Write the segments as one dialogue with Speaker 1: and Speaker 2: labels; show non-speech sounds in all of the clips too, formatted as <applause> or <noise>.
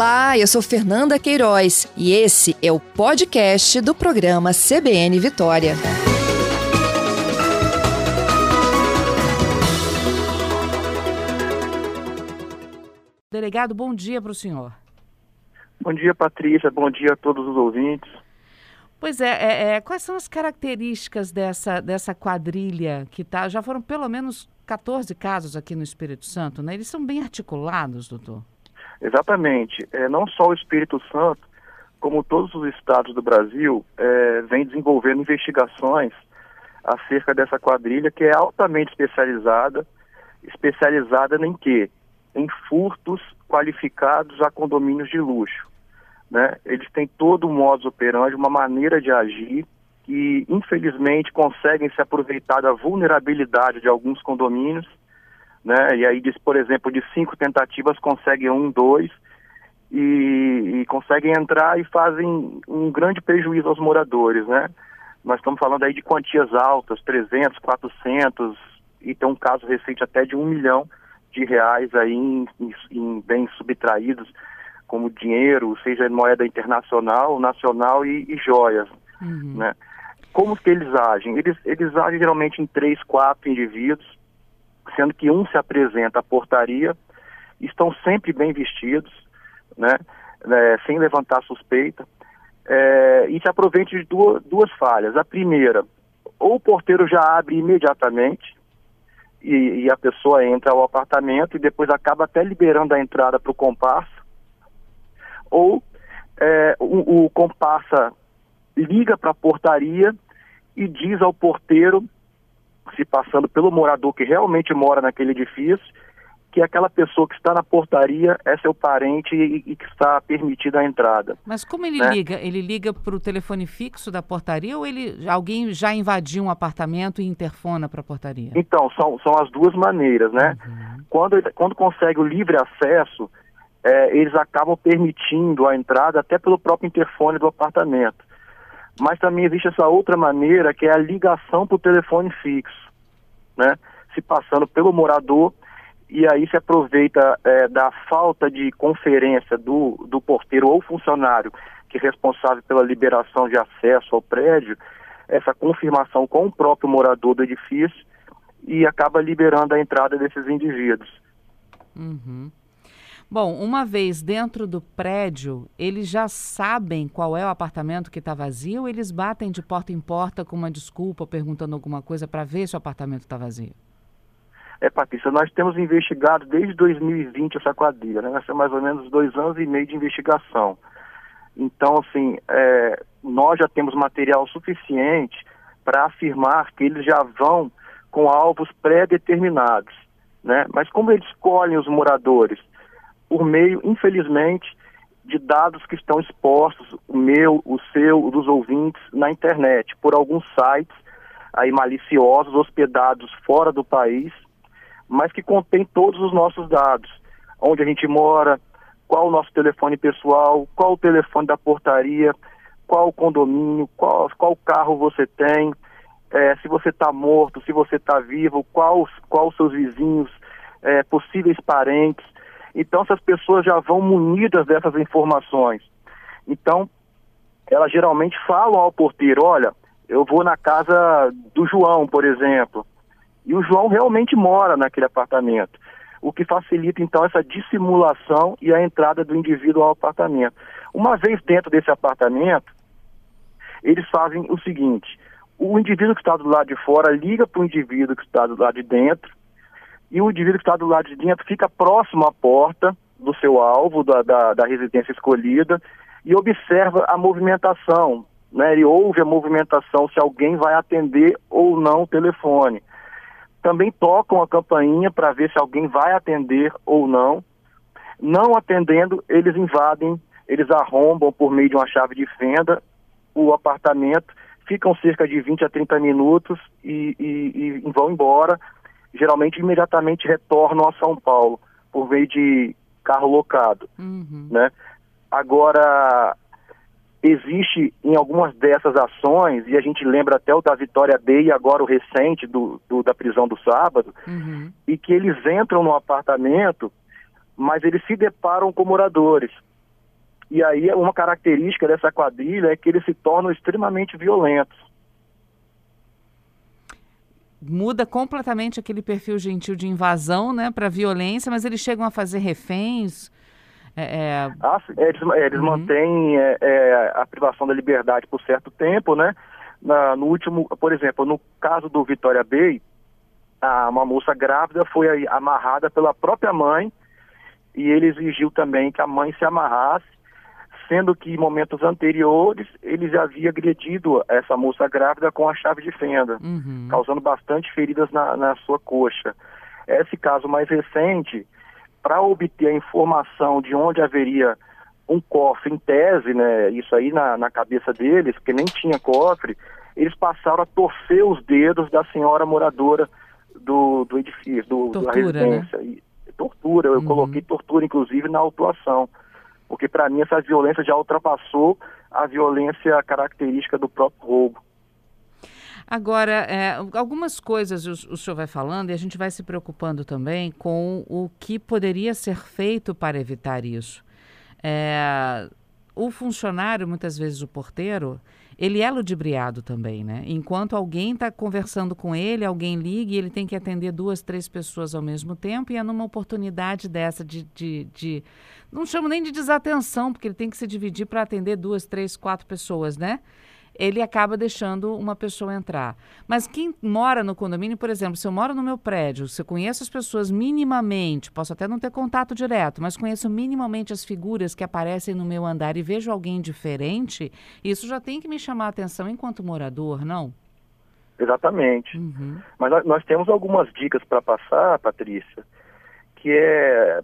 Speaker 1: Olá, eu sou Fernanda Queiroz e esse é o podcast do programa CBN Vitória.
Speaker 2: Delegado, bom dia para o senhor.
Speaker 3: Bom dia, Patrícia. Bom dia a todos os ouvintes.
Speaker 2: Pois é, é, é, quais são as características dessa, dessa quadrilha que tá? Já foram pelo menos 14 casos aqui no Espírito Santo, né? Eles são bem articulados, doutor.
Speaker 3: Exatamente. É, não só o Espírito Santo, como todos os estados do Brasil, é, vem desenvolvendo investigações acerca dessa quadrilha que é altamente especializada. Especializada em quê? Em furtos qualificados a condomínios de luxo. Né? Eles têm todo o modus operandi, uma maneira de agir que, infelizmente, conseguem se aproveitar da vulnerabilidade de alguns condomínios né? E aí diz, por exemplo, de cinco tentativas conseguem um, dois e, e conseguem entrar e fazem um grande prejuízo aos moradores, né? Nós estamos falando aí de quantias altas, 300, 400 e tem um caso recente até de um milhão de reais aí em, em, em bens subtraídos, como dinheiro, seja moeda internacional, nacional e, e joias, uhum. né? Como que eles agem? Eles, eles agem geralmente em três, quatro indivíduos, sendo que um se apresenta à portaria, estão sempre bem vestidos, né, é, sem levantar suspeita, é, e se aproveite de duas, duas falhas. A primeira, ou o porteiro já abre imediatamente, e, e, a pessoa entra ao apartamento e depois acaba até liberando a entrada para o comparsa, ou é, o, o comparsa liga para a portaria e diz ao porteiro se passando pelo morador que realmente mora naquele edifício, que aquela pessoa que está na portaria é seu parente e, e que está permitida a entrada.
Speaker 2: Mas como ele né? liga? Ele liga para o telefone fixo da portaria ou ele alguém já invadiu um apartamento e interfona para a portaria?
Speaker 3: Então, são, são as duas maneiras, né? Uhum. Quando, quando consegue o livre acesso, é, eles acabam permitindo a entrada até pelo próprio interfone do apartamento. Mas também existe essa outra maneira, que é a ligação para o telefone fixo, né? Se passando pelo morador e aí se aproveita é, da falta de conferência do, do porteiro ou funcionário que é responsável pela liberação de acesso ao prédio, essa confirmação com o próprio morador do edifício e acaba liberando a entrada desses indivíduos.
Speaker 2: Uhum. Bom, uma vez dentro do prédio, eles já sabem qual é o apartamento que está vazio eles batem de porta em porta com uma desculpa, perguntando alguma coisa para ver se o apartamento está vazio?
Speaker 3: É, Patrícia, nós temos investigado desde 2020 essa quadrilha, né? Nós temos mais ou menos dois anos e meio de investigação. Então, assim, é, nós já temos material suficiente para afirmar que eles já vão com alvos pré-determinados, né? Mas como eles escolhem os moradores por meio, infelizmente, de dados que estão expostos, o meu, o seu, o dos ouvintes, na internet, por alguns sites aí maliciosos, hospedados fora do país, mas que contém todos os nossos dados, onde a gente mora, qual o nosso telefone pessoal, qual o telefone da portaria, qual o condomínio, qual, qual carro você tem, é, se você está morto, se você está vivo, qual, qual os seus vizinhos, é, possíveis parentes. Então, essas pessoas já vão munidas dessas informações. Então, elas geralmente falam ao porteiro: olha, eu vou na casa do João, por exemplo. E o João realmente mora naquele apartamento. O que facilita, então, essa dissimulação e a entrada do indivíduo ao apartamento. Uma vez dentro desse apartamento, eles fazem o seguinte: o indivíduo que está do lado de fora liga para o indivíduo que está do lado de dentro e o indivíduo que está do lado de dentro fica próximo à porta do seu alvo, da, da, da residência escolhida, e observa a movimentação. Né? Ele ouve a movimentação, se alguém vai atender ou não o telefone. Também tocam a campainha para ver se alguém vai atender ou não. Não atendendo, eles invadem, eles arrombam por meio de uma chave de fenda o apartamento, ficam cerca de 20 a 30 minutos e, e, e vão embora geralmente imediatamente retornam a São Paulo por meio de carro locado, uhum. né? Agora existe em algumas dessas ações e a gente lembra até o da Vitória B e agora o recente do, do da prisão do sábado uhum. e que eles entram no apartamento, mas eles se deparam com moradores E aí uma característica dessa quadrilha é que eles se tornam extremamente violentos.
Speaker 2: Muda completamente aquele perfil gentil de invasão, né, para violência, mas eles chegam a fazer reféns.
Speaker 3: É, é... Ah, eles, eles uhum. mantêm é, é, a privação da liberdade por certo tempo, né? Na, no último, por exemplo, no caso do Vitória Bay, a, uma moça grávida foi amarrada pela própria mãe e ele exigiu também que a mãe se amarrasse, sendo que em momentos anteriores ele já havia agredido essa moça grávida com a chave de fenda, uhum. causando bastante feridas na, na sua coxa. Esse caso mais recente, para obter a informação de onde haveria um cofre em tese, né, isso aí na, na cabeça deles, porque nem tinha cofre, eles passaram a torcer os dedos da senhora moradora do, do edifício, do, tortura, da né? residência. Né? E, tortura, eu uhum. coloquei tortura, inclusive, na autuação. Porque, para mim, essa violência já ultrapassou a violência característica do próprio roubo.
Speaker 2: Agora, é, algumas coisas o, o, senhor vai falando e a gente vai se preocupando também com o que poderia ser feito para evitar isso. É, o funcionário, muitas vezes o porteiro, ele é ludibriado também, né? Enquanto alguém está conversando com ele, alguém liga e ele tem que atender duas, três pessoas ao mesmo tempo, e é numa oportunidade dessa de. de, de não chamo nem de desatenção, porque ele tem que se dividir para atender duas, três, quatro pessoas, né? Ele acaba deixando uma pessoa entrar. Mas quem mora no condomínio, por exemplo, se eu moro no meu prédio, se eu conheço as pessoas minimamente, posso até não ter contato direto, mas conheço minimamente as figuras que aparecem no meu andar e vejo alguém diferente, isso já tem que me chamar a atenção enquanto morador, não?
Speaker 3: Exatamente. Uhum. Mas nós temos algumas dicas para passar, Patrícia, que é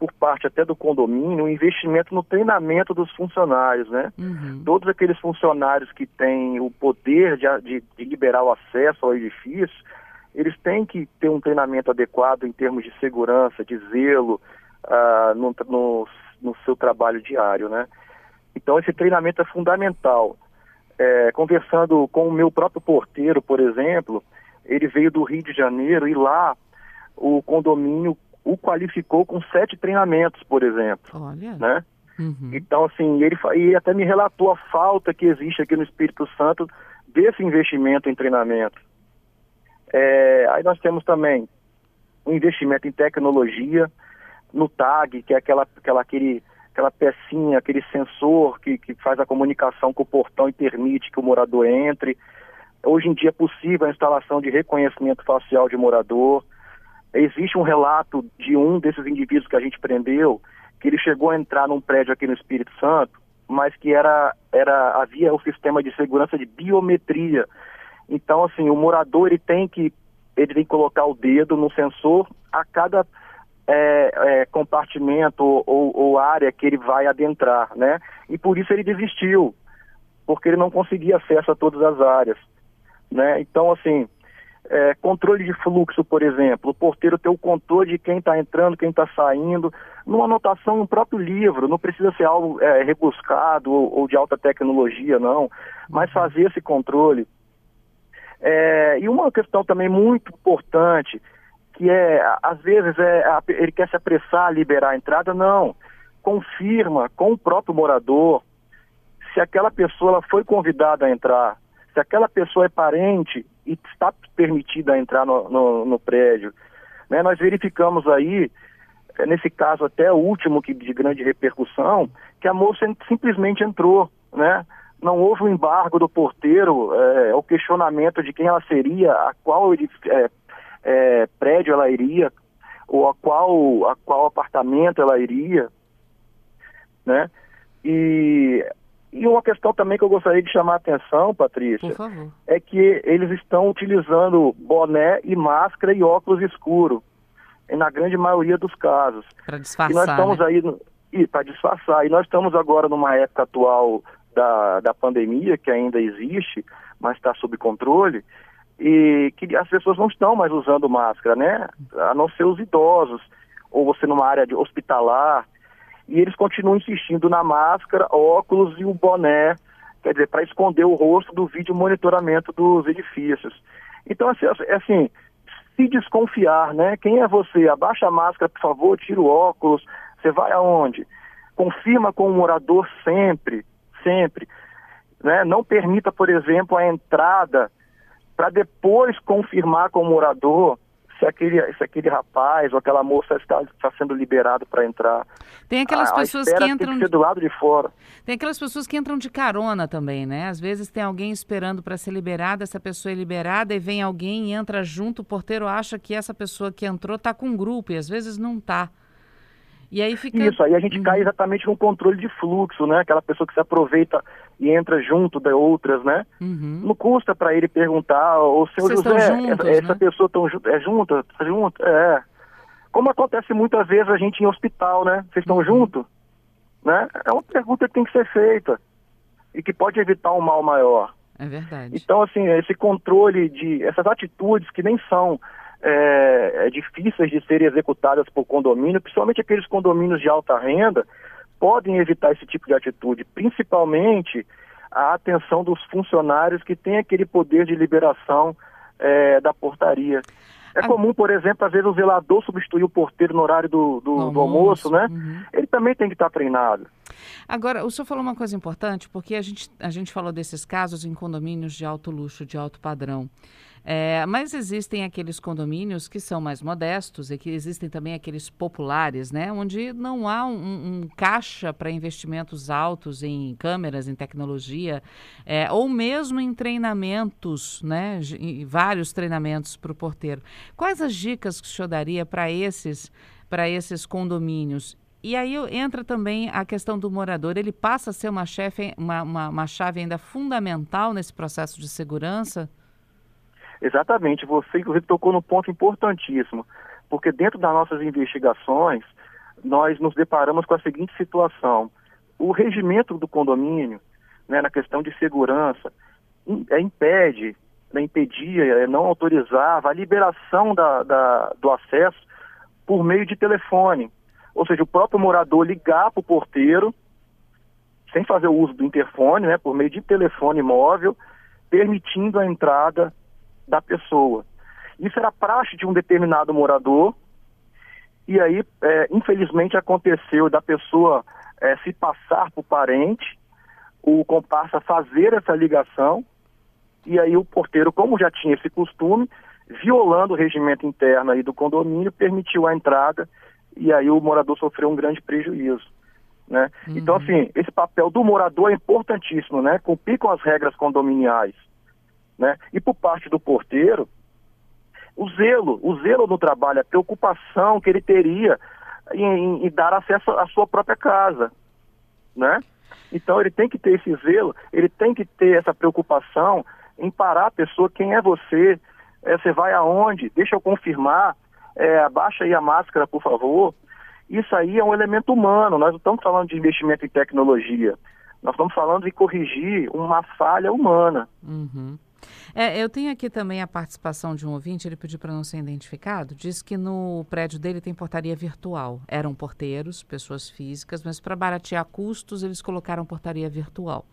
Speaker 3: por parte até do condomínio, um investimento no treinamento dos funcionários, né? Uhum. Todos aqueles funcionários que têm o poder de, de, de, liberar o acesso ao edifício, eles têm que ter um treinamento adequado em termos de segurança, de zelo uh, no, no, no, seu trabalho diário, né? Então esse treinamento é fundamental. É, conversando com o meu próprio porteiro, por exemplo, ele veio do Rio de Janeiro e lá o condomínio o qualificou com sete treinamentos, por exemplo. Olha. Né? Uhum. Então, assim, ele e até me relatou a falta que existe aqui no Espírito Santo desse investimento em treinamento. É, aí nós temos também um investimento em tecnologia, no TAG, que é aquela, aquela, aquele, aquela pecinha, aquele sensor que, que faz a comunicação com o portão e permite que o morador entre. Hoje em dia é possível a instalação de reconhecimento facial de morador. Existe um relato de um desses indivíduos que a gente prendeu, que ele chegou a entrar num prédio aqui no Espírito Santo, mas que era, era havia o sistema de segurança de biometria. Então, assim, o morador ele tem que ele tem que colocar o dedo no sensor a cada é, é, compartimento ou, ou, área que ele vai adentrar, né? E por isso ele desistiu, porque ele não conseguia acesso a todas as áreas, né? Então, assim, é, controle de fluxo, por exemplo, o porteiro ter o controle de quem está entrando, quem está saindo, numa anotação no próprio livro, não precisa ser algo é, rebuscado ou, ou, de alta tecnologia, não, mas fazer esse controle. É, e uma questão também muito importante, que é, às vezes, é, ele quer se apressar a liberar a entrada, não. Confirma com o próprio morador se aquela pessoa foi convidada a entrar, se aquela pessoa é parente e está permitida entrar no, no, no prédio. Né? Nós verificamos aí, eh, nesse caso até o último que de grande repercussão, que a moça simplesmente entrou, né? Não houve o um embargo do porteiro, é, o questionamento de quem ela seria, a qual é, é, prédio ela iria, ou a qual, a qual apartamento ela iria, né? E e uma questão também que eu gostaria de chamar a atenção, Patrícia, é que eles estão utilizando boné e máscara e óculos escuro, na grande maioria dos casos.
Speaker 2: Para disfarçar.
Speaker 3: E nós estamos
Speaker 2: né?
Speaker 3: aí, e para disfarçar. E nós estamos agora numa época atual da, da pandemia, que ainda existe, mas está sob controle, e que as pessoas não estão mais usando máscara, né? A não ser os idosos, ou você numa área de hospitalar, e eles continuam insistindo na máscara, óculos e o boné, quer dizer, para esconder o rosto do vídeo monitoramento dos edifícios. Então, assim, é assim, se desconfiar, né? Quem é você? Abaixa a máscara, por favor, tira o óculos, você vai aonde? confirma com o morador sempre, sempre. Né? Não permita, por exemplo, a entrada para depois confirmar com o morador se aquele, se aquele rapaz ou aquela moça está, está sendo liberado para entrar.
Speaker 2: Tem aquelas a, pessoas a que entram
Speaker 3: tem que ser do lado de fora.
Speaker 2: Tem aquelas pessoas que entram de carona também, né? Às vezes tem alguém esperando para ser liberada, essa pessoa é liberada e vem alguém e entra junto, o porteiro acha que essa pessoa que entrou está com um grupo e às vezes não está. E aí fica...
Speaker 3: Isso, aí a gente uhum. cai exatamente no controle de fluxo, né? Aquela pessoa que se aproveita e entra junto de outras, né? Uhum. Não custa para ele perguntar, o seu Vocês José, juntos, essa, né? pessoa tão, é junta? Tá junto? É. Como acontece muitas vezes a gente em hospital, né? Vocês estão uhum. juntos? Né? É uma pergunta que tem que ser feita e que pode evitar um mal maior.
Speaker 2: É verdade.
Speaker 3: Então, assim, esse controle de essas atitudes que nem são é, é, difíceis de serem executadas por condomínio, principalmente aqueles condomínios de alta renda, podem evitar esse tipo de atitude, principalmente a atenção dos funcionários que têm aquele poder de liberação é, da portaria. É comum, por exemplo, às vezes o zelador substituir o porteiro no horário do, do, do almoço, almoço, né? Uhum. Ele também tem que estar treinado.
Speaker 2: Agora, o senhor falou uma coisa importante, porque a gente, a gente falou desses casos em condomínios de alto luxo, de alto padrão. É, mas existem aqueles condomínios que são mais modestos e que existem também aqueles populares, né? Onde não há um, um caixa para investimentos altos em câmeras, em tecnologia, é, ou mesmo em treinamentos, né? Em vários treinamentos para o porteiro. Quais as dicas que o senhor daria para esses, esses condomínios? E aí entra também a questão do morador. Ele passa a ser uma, chefe, uma, uma, uma chave ainda fundamental nesse processo de segurança?
Speaker 3: Exatamente, você inclusive tocou no ponto importantíssimo, porque dentro das nossas investigações, nós nos deparamos com a seguinte situação. O regimento do condomínio, né, na questão de segurança, é, impede, né, impedia, é, não autorizava a liberação da, da, do acesso por meio de telefone. Ou seja, o próprio morador ligar para o porteiro, sem fazer o uso do interfone, né, por meio de telefone móvel, permitindo a entrada da pessoa. Isso era praxe de um determinado morador, e aí, é, infelizmente, aconteceu da pessoa é, se passar por parente, o comparsa fazer essa ligação, e aí o porteiro, como já tinha esse costume, violando o regimento interno aí do condomínio, permitiu a entrada, e aí o morador sofreu um grande prejuízo. Né? Uhum. Então, assim, esse papel do morador é importantíssimo, né? Cumprir com as regras condominiais. Né? E por parte do porteiro, o zelo, o zelo no trabalho, a preocupação que ele teria em, em, dar acesso à sua própria casa, né? Então ele tem que ter esse zelo, ele tem que ter essa preocupação em parar a pessoa, quem é você, é, você vai aonde, deixa eu confirmar, é, abaixa aí a máscara, por favor. Isso aí é um elemento humano, nós não estamos falando de investimento em tecnologia, nós estamos falando de corrigir uma falha humana.
Speaker 2: Uhum. É, eu tenho aqui também a participação de um ouvinte, ele pediu para não ser identificado, diz que no prédio dele tem portaria virtual. Eram porteiros, pessoas físicas, mas para baratear custos, eles colocaram portaria virtual.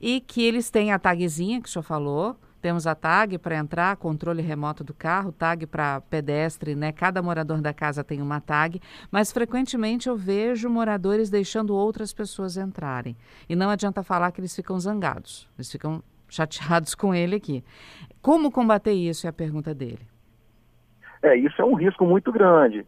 Speaker 2: E que eles têm a tagzinha que o senhor falou, temos a tag para entrar, controle remoto do carro, tag para pedestre, né? Cada morador da casa tem uma tag, mas frequentemente eu vejo moradores deixando outras pessoas entrarem. E não adianta falar que eles ficam zangados. Eles ficam chateados com ele aqui. Como combater isso é a pergunta dele.
Speaker 3: É, isso é um risco muito grande.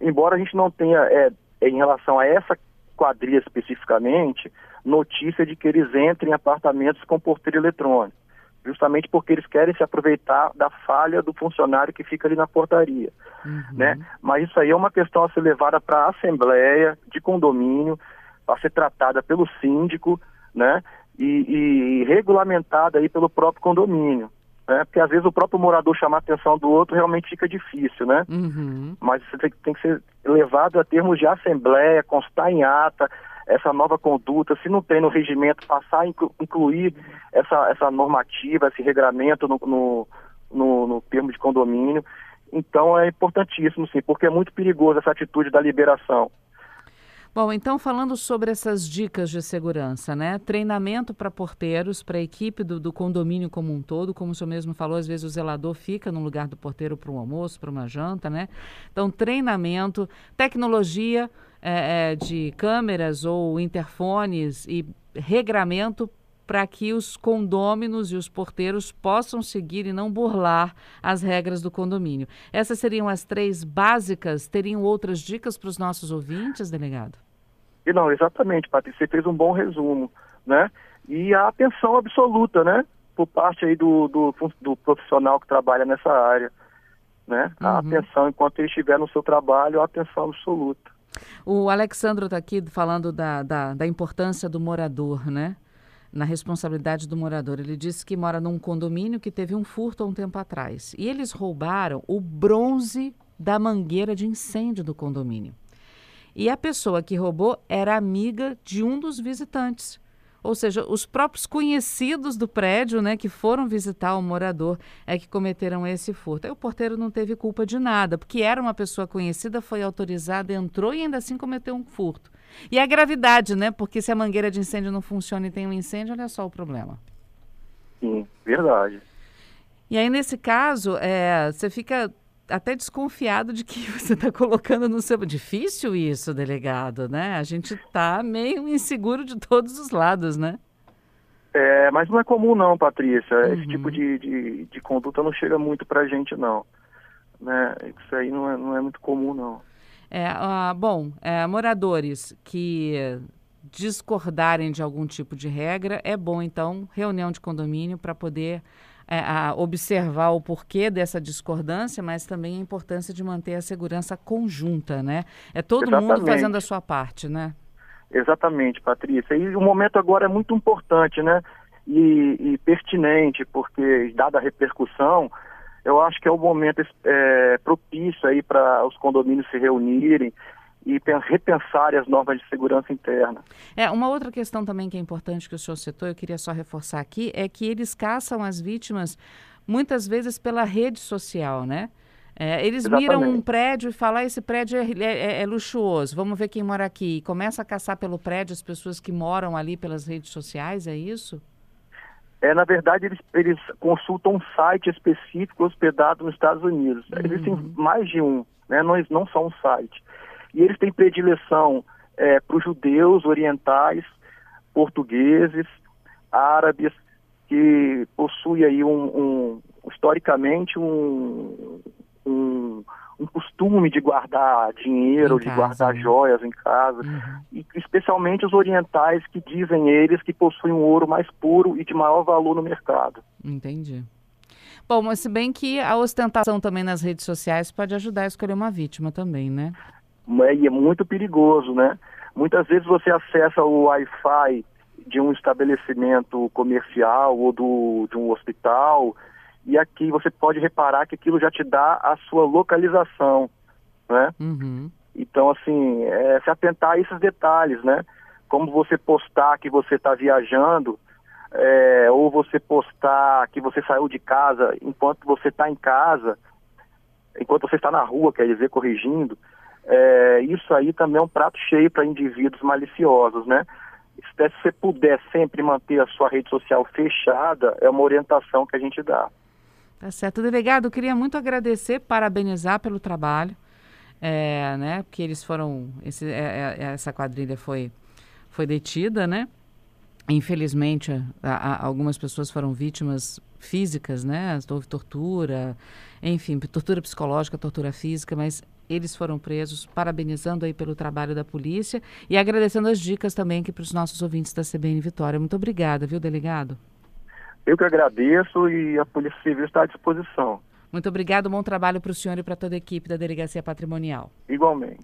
Speaker 3: Embora a gente não tenha, é, em relação a essa quadrilha especificamente, notícia de que eles entrem em apartamentos com porteiro eletrônico, justamente porque eles querem se aproveitar da falha do funcionário que fica ali na portaria, uhum. né? Mas isso aí é uma questão a ser levada para a assembleia de condomínio, a ser tratada pelo síndico, né? E, e regulamentada aí pelo próprio condomínio. Né? Porque às vezes o próprio morador chamar a atenção do outro realmente fica difícil, né? Uhum. Mas isso tem, tem, que ser levado a termos de assembleia, constar em ata essa nova conduta, se não tem no regimento, passar a incluir essa, essa normativa, esse regramento no, no, no, no termo de condomínio. Então é importantíssimo, sim, porque é muito perigoso essa atitude da liberação.
Speaker 2: Bom, então falando sobre essas dicas de segurança, né? Treinamento para porteiros, para a equipe do, do, condomínio como um todo, como o senhor mesmo falou, às vezes o zelador fica no lugar do porteiro para um almoço, para uma janta, né? Então, treinamento, tecnologia, é, é, de câmeras ou interfones e regramento para que os condôminos e os porteiros possam seguir e não burlar as regras do condomínio. Essas seriam as três básicas. Teriam outras dicas para os nossos ouvintes, delegado?
Speaker 3: E não, exatamente, Patrícia, você fez um bom resumo, né? E a atenção absoluta, né? Por parte aí do, do, do profissional que trabalha nessa área, né? A uhum. atenção, enquanto ele estiver no seu trabalho, a atenção absoluta.
Speaker 2: O Alexandro está aqui falando da, da, da importância do morador, né? Na responsabilidade do morador. Ele disse que mora num condomínio que teve um furto há um tempo atrás. E eles roubaram o bronze da mangueira de incêndio do condomínio. E a pessoa que roubou era amiga de um dos visitantes. Ou seja, os próprios conhecidos do prédio, né, que foram visitar o morador, é que cometeram esse furto. Aí o porteiro não teve culpa de nada, porque era uma pessoa conhecida, foi autorizada, entrou e ainda assim cometeu um furto. E a gravidade, né? Porque se a mangueira de incêndio não funciona e tem um incêndio, olha só o problema.
Speaker 3: Sim, verdade.
Speaker 2: E aí, nesse caso, é, você fica até desconfiado de que <laughs> você está colocando no seu. Difícil isso, delegado, né? A gente está meio inseguro de todos os lados, né?
Speaker 3: É, mas não é comum não, Patrícia. Uhum. Esse tipo de, de, de, conduta não chega muito pra gente, não. Né? Isso aí não é, não é muito comum, não.
Speaker 2: É, uh, bom, é, moradores que discordarem de algum tipo de regra, é bom, então, reunião de condomínio para poder é, a observar o porquê dessa discordância, mas também a importância de manter a segurança conjunta, né? É todo Exatamente. mundo fazendo a sua parte, né?
Speaker 3: Exatamente, Patrícia. E o momento agora é muito importante, né? E, e pertinente, porque dada a repercussão, eu acho que é o momento é, propício aí para os condomínios se reunirem e repensarem as normas de segurança interna.
Speaker 2: É, uma outra questão também que é importante que o senhor citou, eu queria só reforçar aqui, é que eles caçam as vítimas muitas vezes pela rede social, né? É, eles Exatamente. miram um prédio e falam, ah, esse prédio é, é, é, luxuoso, vamos ver quem mora aqui. E começa a caçar pelo prédio as pessoas que moram ali pelas redes sociais, é isso?
Speaker 3: É, na verdade, eles, eles consultam um site específico hospedado nos Estados Unidos. Uhum. Existem mais de um, né? não, não só um site. E eles têm predileção é, para os judeus orientais, portugueses, árabes, que possuem aí um, um historicamente um, um, um, costume de guardar dinheiro, de guardar né? joias em casa, uhum. e especialmente os orientais que dizem eles que possuem um ouro mais puro e de maior valor no mercado.
Speaker 2: Entendi. Bom, mas se bem que a ostentação também nas redes sociais pode ajudar a escolher uma vítima também, né?
Speaker 3: É, e é muito perigoso, né? Muitas vezes você acessa o Wi-Fi de um estabelecimento comercial ou do, de um hospital e aqui você pode reparar que aquilo já te dá a sua localização, né? Uhum. Então, assim, é, se atentar a esses detalhes, né? Como você postar que você está viajando, é, ou você postar que você saiu de casa enquanto você está em casa, enquanto você está na rua, quer dizer, corrigindo, é, isso aí também é um prato cheio para indivíduos maliciosos, né? Se você puder sempre manter a sua rede social fechada, é uma orientação que a gente dá.
Speaker 2: Tá certo. Delegado, eu queria muito agradecer, parabenizar pelo trabalho, é, né? Porque eles foram, esse, é, é, essa quadrilha foi, foi detida, né? Infelizmente, a, a, algumas pessoas foram vítimas físicas, né? Houve tortura, enfim, tortura psicológica, tortura física, mas eles foram presos, parabenizando aí pelo trabalho da polícia e agradecendo as dicas também aqui para os nossos ouvintes da CBN Vitória. Muito obrigada, viu, delegado?
Speaker 3: Eu que agradeço e a Polícia Civil está à disposição.
Speaker 2: Muito obrigado, bom trabalho para o senhor e para toda a equipe da Delegacia Patrimonial.
Speaker 3: Igualmente.